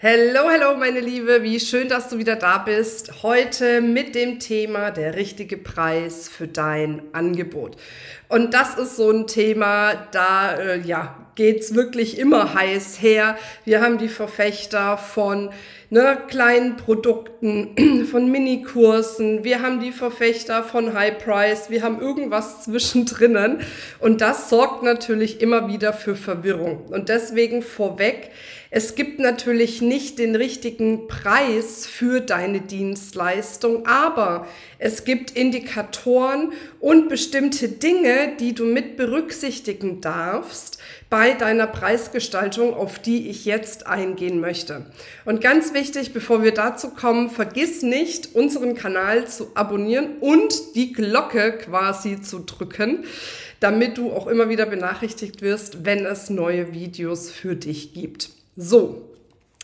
Hello, hello, meine Liebe, wie schön, dass du wieder da bist. Heute mit dem Thema der richtige Preis für dein Angebot. Und das ist so ein Thema, da äh, ja, geht's wirklich immer heiß her. Wir haben die Verfechter von ne, kleinen Produkten, von Minikursen, wir haben die Verfechter von High Price, wir haben irgendwas zwischendrin. Und das sorgt natürlich immer wieder für Verwirrung. Und deswegen vorweg, es gibt natürlich nicht den richtigen Preis für deine Dienstleistung, aber es gibt Indikatoren und bestimmte Dinge, die du mit berücksichtigen darfst bei deiner Preisgestaltung, auf die ich jetzt eingehen möchte. Und ganz wichtig, bevor wir dazu kommen, vergiss nicht, unseren Kanal zu abonnieren und die Glocke quasi zu drücken, damit du auch immer wieder benachrichtigt wirst, wenn es neue Videos für dich gibt. So,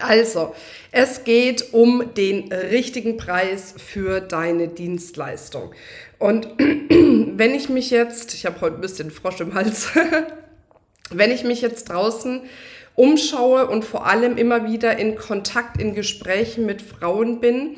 also, es geht um den richtigen Preis für deine Dienstleistung. Und wenn ich mich jetzt, ich habe heute ein bisschen Frosch im Hals, wenn ich mich jetzt draußen umschaue und vor allem immer wieder in Kontakt, in Gesprächen mit Frauen bin,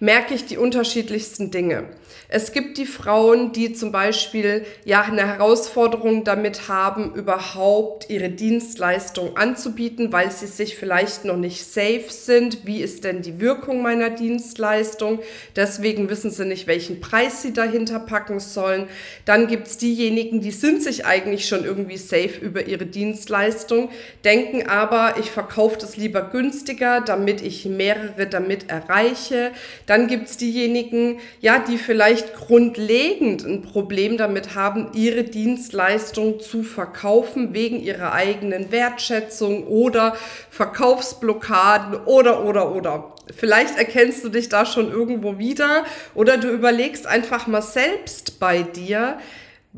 merke ich die unterschiedlichsten Dinge. Es gibt die Frauen, die zum Beispiel ja eine Herausforderung damit haben, überhaupt ihre Dienstleistung anzubieten, weil sie sich vielleicht noch nicht safe sind. Wie ist denn die Wirkung meiner Dienstleistung? Deswegen wissen sie nicht, welchen Preis sie dahinter packen sollen. Dann gibt's diejenigen, die sind sich eigentlich schon irgendwie safe über ihre Dienstleistung, denken aber, ich verkaufe das lieber günstiger, damit ich mehrere damit erreiche. Dann gibt's diejenigen, ja, die vielleicht vielleicht grundlegend ein Problem damit haben, ihre Dienstleistung zu verkaufen wegen ihrer eigenen Wertschätzung oder Verkaufsblockaden oder, oder, oder. Vielleicht erkennst du dich da schon irgendwo wieder oder du überlegst einfach mal selbst bei dir,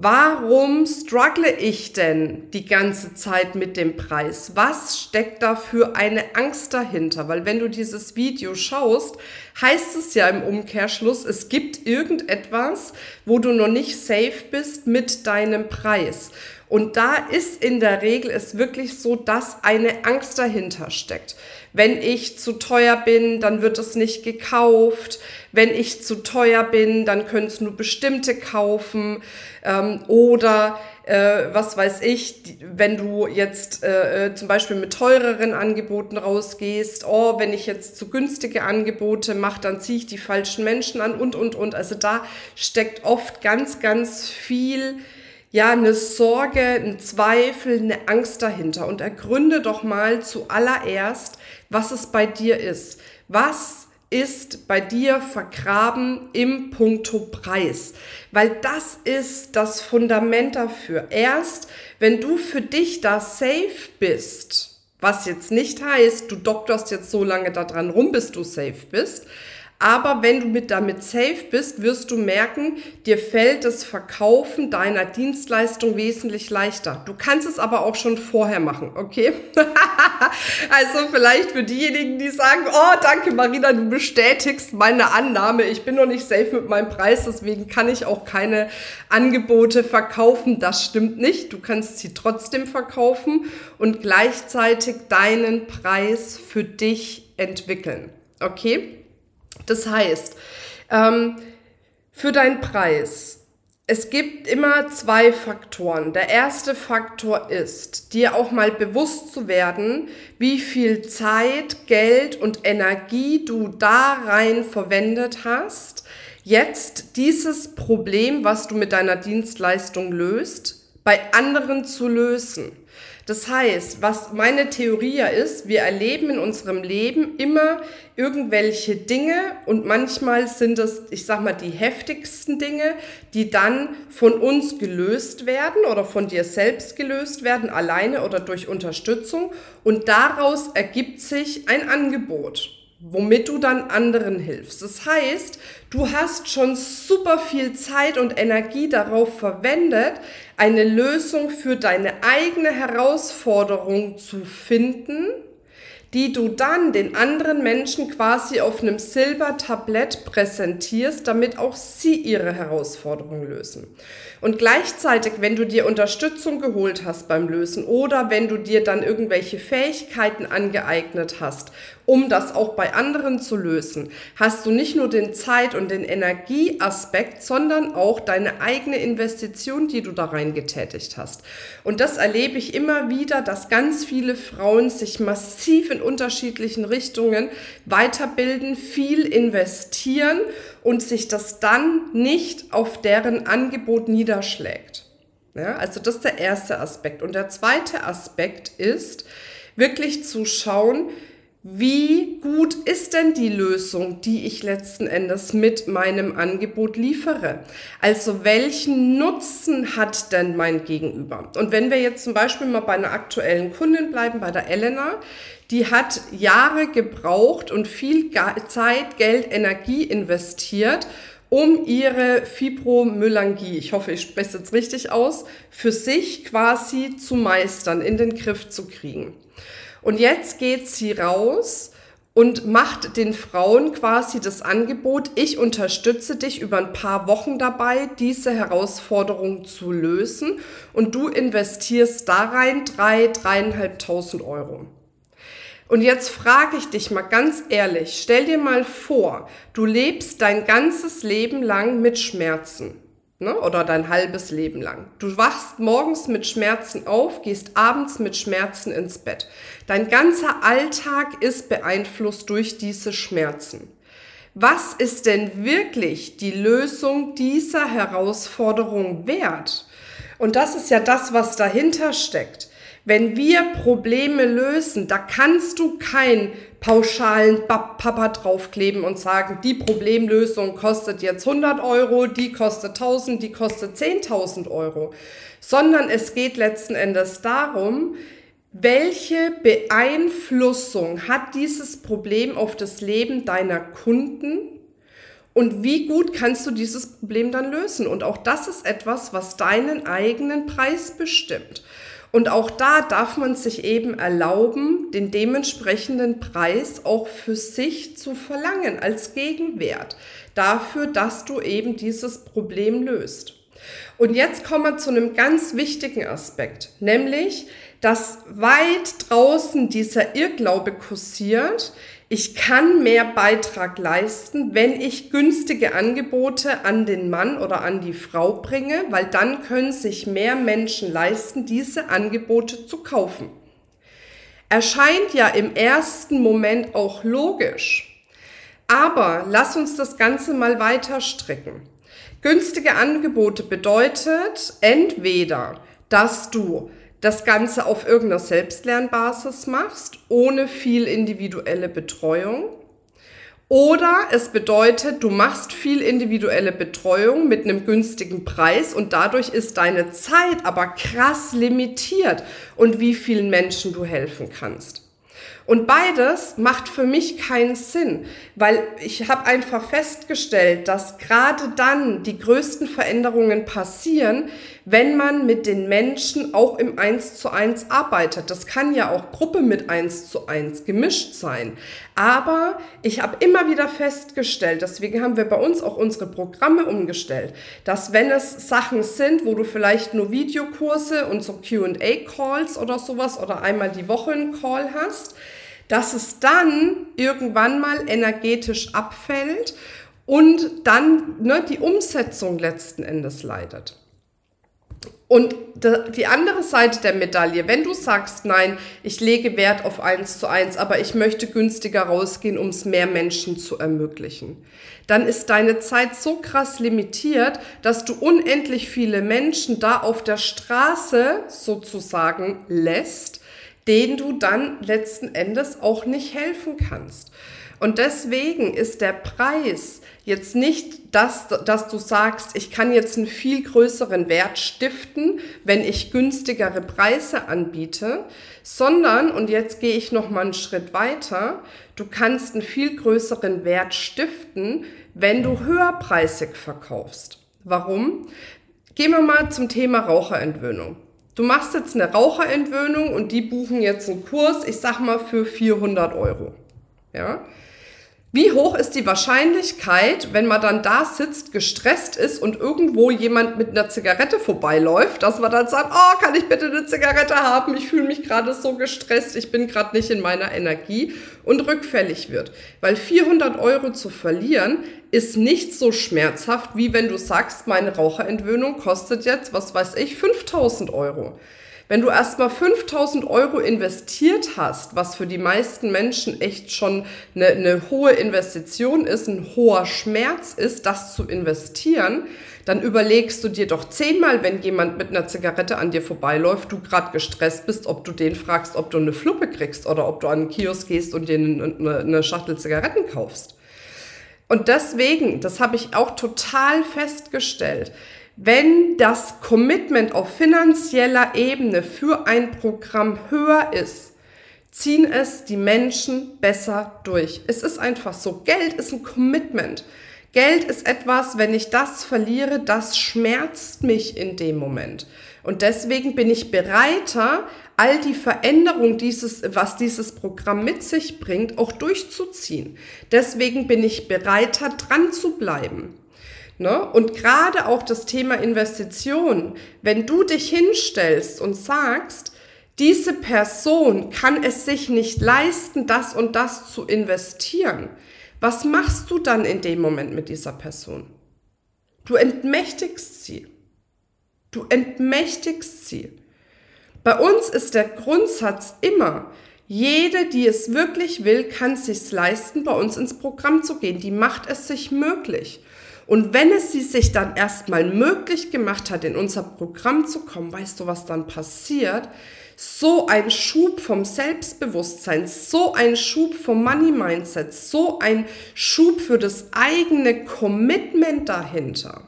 Warum struggle ich denn die ganze Zeit mit dem Preis? Was steckt da für eine Angst dahinter? Weil wenn du dieses Video schaust, heißt es ja im Umkehrschluss, es gibt irgendetwas, wo du noch nicht safe bist mit deinem Preis. Und da ist in der Regel es wirklich so, dass eine Angst dahinter steckt. Wenn ich zu teuer bin, dann wird es nicht gekauft. Wenn ich zu teuer bin, dann können es nur bestimmte kaufen. Ähm, oder äh, was weiß ich, wenn du jetzt äh, äh, zum Beispiel mit teureren Angeboten rausgehst, oh, wenn ich jetzt zu günstige Angebote mache, dann ziehe ich die falschen Menschen an und, und, und. Also da steckt oft ganz, ganz viel ja, eine Sorge, ein Zweifel, eine Angst dahinter. Und ergründe doch mal zuallererst, was es bei dir ist. Was ist bei dir vergraben im Punkto Preis? Weil das ist das Fundament dafür. Erst, wenn du für dich da safe bist, was jetzt nicht heißt, du doktorst jetzt so lange daran rum, bis du safe bist, aber wenn du mit damit safe bist, wirst du merken, dir fällt das Verkaufen deiner Dienstleistung wesentlich leichter. Du kannst es aber auch schon vorher machen, okay? also vielleicht für diejenigen, die sagen, oh, danke Marina, du bestätigst meine Annahme. Ich bin noch nicht safe mit meinem Preis, deswegen kann ich auch keine Angebote verkaufen. Das stimmt nicht. Du kannst sie trotzdem verkaufen und gleichzeitig deinen Preis für dich entwickeln. Okay? Das heißt, ähm, für deinen Preis, es gibt immer zwei Faktoren. Der erste Faktor ist, dir auch mal bewusst zu werden, wie viel Zeit, Geld und Energie du da rein verwendet hast, jetzt dieses Problem, was du mit deiner Dienstleistung löst, bei anderen zu lösen. Das heißt, was meine Theorie ja ist, wir erleben in unserem Leben immer irgendwelche Dinge und manchmal sind es, ich sag mal, die heftigsten Dinge, die dann von uns gelöst werden oder von dir selbst gelöst werden, alleine oder durch Unterstützung und daraus ergibt sich ein Angebot. womit du dann anderen hilfst. Das heißt, du hast schon super viel Zeit und Energie darauf verwendet, eine Lösung für deine eigene Herausforderung zu finden, die du dann den anderen Menschen quasi auf einem Silbertablett präsentierst, damit auch sie ihre Herausforderung lösen. Und gleichzeitig, wenn du dir Unterstützung geholt hast beim Lösen oder wenn du dir dann irgendwelche Fähigkeiten angeeignet hast, um das auch bei anderen zu lösen, hast du nicht nur den Zeit- und den Energieaspekt, sondern auch deine eigene Investition, die du da rein getätigt hast. Und das erlebe ich immer wieder, dass ganz viele Frauen sich massiv in unterschiedlichen Richtungen weiterbilden, viel investieren und sich das dann nicht auf deren Angebot niederschlägt. Ja, also das ist der erste Aspekt. Und der zweite Aspekt ist, wirklich zu schauen, wie gut ist denn die Lösung, die ich letzten Endes mit meinem Angebot liefere? Also welchen Nutzen hat denn mein Gegenüber? Und wenn wir jetzt zum Beispiel mal bei einer aktuellen Kundin bleiben, bei der Elena, die hat Jahre gebraucht und viel Zeit, Geld, Energie investiert, um ihre Fibromyalgie, ich hoffe, ich spreche es jetzt richtig aus, für sich quasi zu meistern, in den Griff zu kriegen. Und jetzt geht sie raus und macht den Frauen quasi das Angebot, ich unterstütze dich über ein paar Wochen dabei, diese Herausforderung zu lösen und du investierst da rein drei, dreieinhalbtausend Euro. Und jetzt frage ich dich mal ganz ehrlich, stell dir mal vor, du lebst dein ganzes Leben lang mit Schmerzen. Ne? Oder dein halbes Leben lang. Du wachst morgens mit Schmerzen auf, gehst abends mit Schmerzen ins Bett. Dein ganzer Alltag ist beeinflusst durch diese Schmerzen. Was ist denn wirklich die Lösung dieser Herausforderung wert? Und das ist ja das, was dahinter steckt. Wenn wir Probleme lösen, da kannst du keinen pauschalen Papa draufkleben und sagen, die Problemlösung kostet jetzt 100 Euro, die kostet 1000, die kostet 10.000 Euro, sondern es geht letzten Endes darum, welche Beeinflussung hat dieses Problem auf das Leben deiner Kunden und wie gut kannst du dieses Problem dann lösen? Und auch das ist etwas, was deinen eigenen Preis bestimmt. Und auch da darf man sich eben erlauben, den dementsprechenden Preis auch für sich zu verlangen als Gegenwert dafür, dass du eben dieses Problem löst. Und jetzt kommen wir zu einem ganz wichtigen Aspekt, nämlich, dass weit draußen dieser Irrglaube kursiert, ich kann mehr Beitrag leisten, wenn ich günstige Angebote an den Mann oder an die Frau bringe, weil dann können sich mehr Menschen leisten, diese Angebote zu kaufen. Erscheint ja im ersten Moment auch logisch. Aber lass uns das Ganze mal weiter stricken. Günstige Angebote bedeutet entweder, dass du das Ganze auf irgendeiner Selbstlernbasis machst, ohne viel individuelle Betreuung. Oder es bedeutet, du machst viel individuelle Betreuung mit einem günstigen Preis und dadurch ist deine Zeit aber krass limitiert und wie vielen Menschen du helfen kannst. Und beides macht für mich keinen Sinn, weil ich habe einfach festgestellt, dass gerade dann die größten Veränderungen passieren, wenn man mit den Menschen auch im Eins zu eins arbeitet. Das kann ja auch Gruppe mit Eins zu eins gemischt sein. Aber ich habe immer wieder festgestellt, deswegen haben wir bei uns auch unsere Programme umgestellt, dass wenn es Sachen sind, wo du vielleicht nur Videokurse und so QA-Calls oder sowas oder einmal die Woche einen Call hast, dass es dann irgendwann mal energetisch abfällt und dann ne, die Umsetzung letzten Endes leidet. Und die andere Seite der Medaille, wenn du sagst, nein, ich lege Wert auf eins zu eins, aber ich möchte günstiger rausgehen, um es mehr Menschen zu ermöglichen, dann ist deine Zeit so krass limitiert, dass du unendlich viele Menschen da auf der Straße sozusagen lässt, denen du dann letzten Endes auch nicht helfen kannst. Und deswegen ist der Preis jetzt nicht, dass, dass du sagst, ich kann jetzt einen viel größeren Wert stiften, wenn ich günstigere Preise anbiete, sondern, und jetzt gehe ich noch mal einen Schritt weiter, du kannst einen viel größeren Wert stiften, wenn du höherpreisig verkaufst. Warum? Gehen wir mal zum Thema Raucherentwöhnung. Du machst jetzt eine Raucherentwöhnung und die buchen jetzt einen Kurs, ich sag mal für 400 Euro. Ja? Wie hoch ist die Wahrscheinlichkeit, wenn man dann da sitzt, gestresst ist und irgendwo jemand mit einer Zigarette vorbeiläuft, dass man dann sagt, oh, kann ich bitte eine Zigarette haben? Ich fühle mich gerade so gestresst, ich bin gerade nicht in meiner Energie und rückfällig wird. Weil 400 Euro zu verlieren ist nicht so schmerzhaft, wie wenn du sagst, meine Raucherentwöhnung kostet jetzt, was weiß ich, 5000 Euro. Wenn du erstmal 5000 Euro investiert hast, was für die meisten Menschen echt schon eine, eine hohe Investition ist, ein hoher Schmerz ist, das zu investieren, dann überlegst du dir doch zehnmal, wenn jemand mit einer Zigarette an dir vorbeiläuft, du gerade gestresst bist, ob du den fragst, ob du eine Fluppe kriegst oder ob du an einen Kiosk gehst und dir eine, eine Schachtel Zigaretten kaufst. Und deswegen, das habe ich auch total festgestellt, wenn das Commitment auf finanzieller Ebene für ein Programm höher ist, ziehen es die Menschen besser durch. Es ist einfach so. Geld ist ein Commitment. Geld ist etwas, wenn ich das verliere, das schmerzt mich in dem Moment. Und deswegen bin ich bereiter, all die Veränderungen, dieses, was dieses Programm mit sich bringt, auch durchzuziehen. Deswegen bin ich bereiter, dran zu bleiben. Ne? Und gerade auch das Thema Investition, wenn du dich hinstellst und sagst, diese Person kann es sich nicht leisten, das und das zu investieren, was machst du dann in dem Moment mit dieser Person? Du entmächtigst sie. Du entmächtigst sie. Bei uns ist der Grundsatz immer, jede, die es wirklich will, kann es sich leisten, bei uns ins Programm zu gehen. Die macht es sich möglich. Und wenn es sie sich dann erstmal möglich gemacht hat, in unser Programm zu kommen, weißt du, was dann passiert? So ein Schub vom Selbstbewusstsein, so ein Schub vom Money Mindset, so ein Schub für das eigene Commitment dahinter.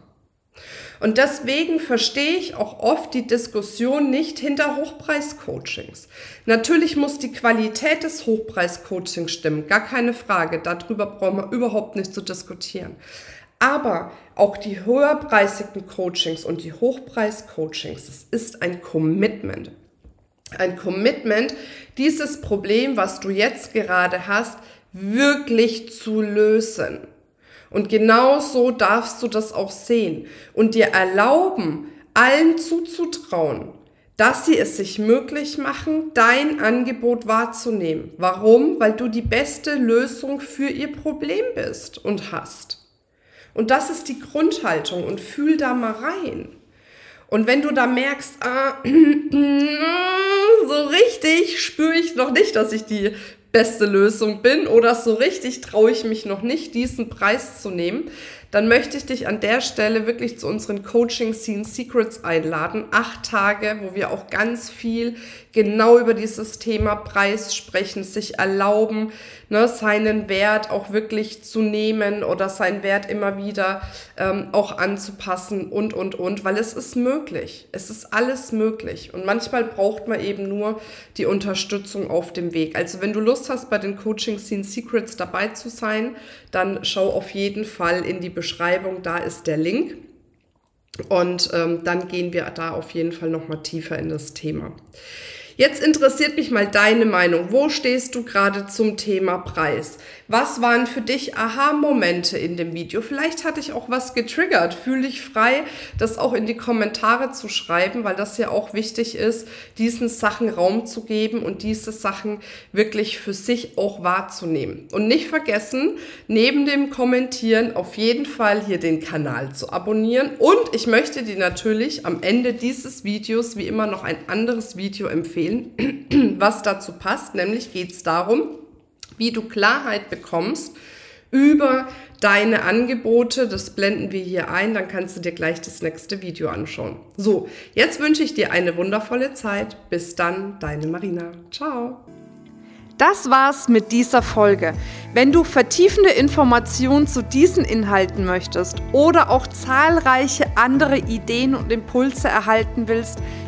Und deswegen verstehe ich auch oft die Diskussion nicht hinter Hochpreis-Coachings. Natürlich muss die Qualität des Hochpreis-Coachings stimmen, gar keine Frage. Darüber brauchen wir überhaupt nicht zu diskutieren. Aber auch die höherpreisigen Coachings und die Hochpreis-Coachings, es ist ein Commitment. Ein Commitment, dieses Problem, was du jetzt gerade hast, wirklich zu lösen. Und genau so darfst du das auch sehen und dir erlauben, allen zuzutrauen, dass sie es sich möglich machen, dein Angebot wahrzunehmen. Warum? Weil du die beste Lösung für ihr Problem bist und hast. Und das ist die Grundhaltung und fühl da mal rein. Und wenn du da merkst, ah, so richtig spüre ich noch nicht, dass ich die beste Lösung bin oder so richtig traue ich mich noch nicht, diesen Preis zu nehmen, dann möchte ich dich an der Stelle wirklich zu unseren Coaching Scene Secrets einladen. Acht Tage, wo wir auch ganz viel genau über dieses Thema Preis sprechen, sich erlauben, ne, seinen Wert auch wirklich zu nehmen oder seinen Wert immer wieder ähm, auch anzupassen und, und, und, weil es ist möglich. Es ist alles möglich. Und manchmal braucht man eben nur die Unterstützung auf dem Weg. Also wenn du Lust hast, bei den Coaching Scene Secrets dabei zu sein, dann schau auf jeden Fall in die Beschreibung, da ist der Link. Und ähm, dann gehen wir da auf jeden Fall nochmal tiefer in das Thema. Jetzt interessiert mich mal deine Meinung. Wo stehst du gerade zum Thema Preis? Was waren für dich Aha-Momente in dem Video? Vielleicht hatte ich auch was getriggert. Fühl dich frei, das auch in die Kommentare zu schreiben, weil das ja auch wichtig ist, diesen Sachen Raum zu geben und diese Sachen wirklich für sich auch wahrzunehmen. Und nicht vergessen, neben dem Kommentieren auf jeden Fall hier den Kanal zu abonnieren. Und ich möchte dir natürlich am Ende dieses Videos wie immer noch ein anderes Video empfehlen, was dazu passt. Nämlich geht es darum, wie du Klarheit bekommst über deine Angebote. Das blenden wir hier ein, dann kannst du dir gleich das nächste Video anschauen. So, jetzt wünsche ich dir eine wundervolle Zeit. Bis dann, deine Marina. Ciao. Das war's mit dieser Folge. Wenn du vertiefende Informationen zu diesen Inhalten möchtest oder auch zahlreiche andere Ideen und Impulse erhalten willst,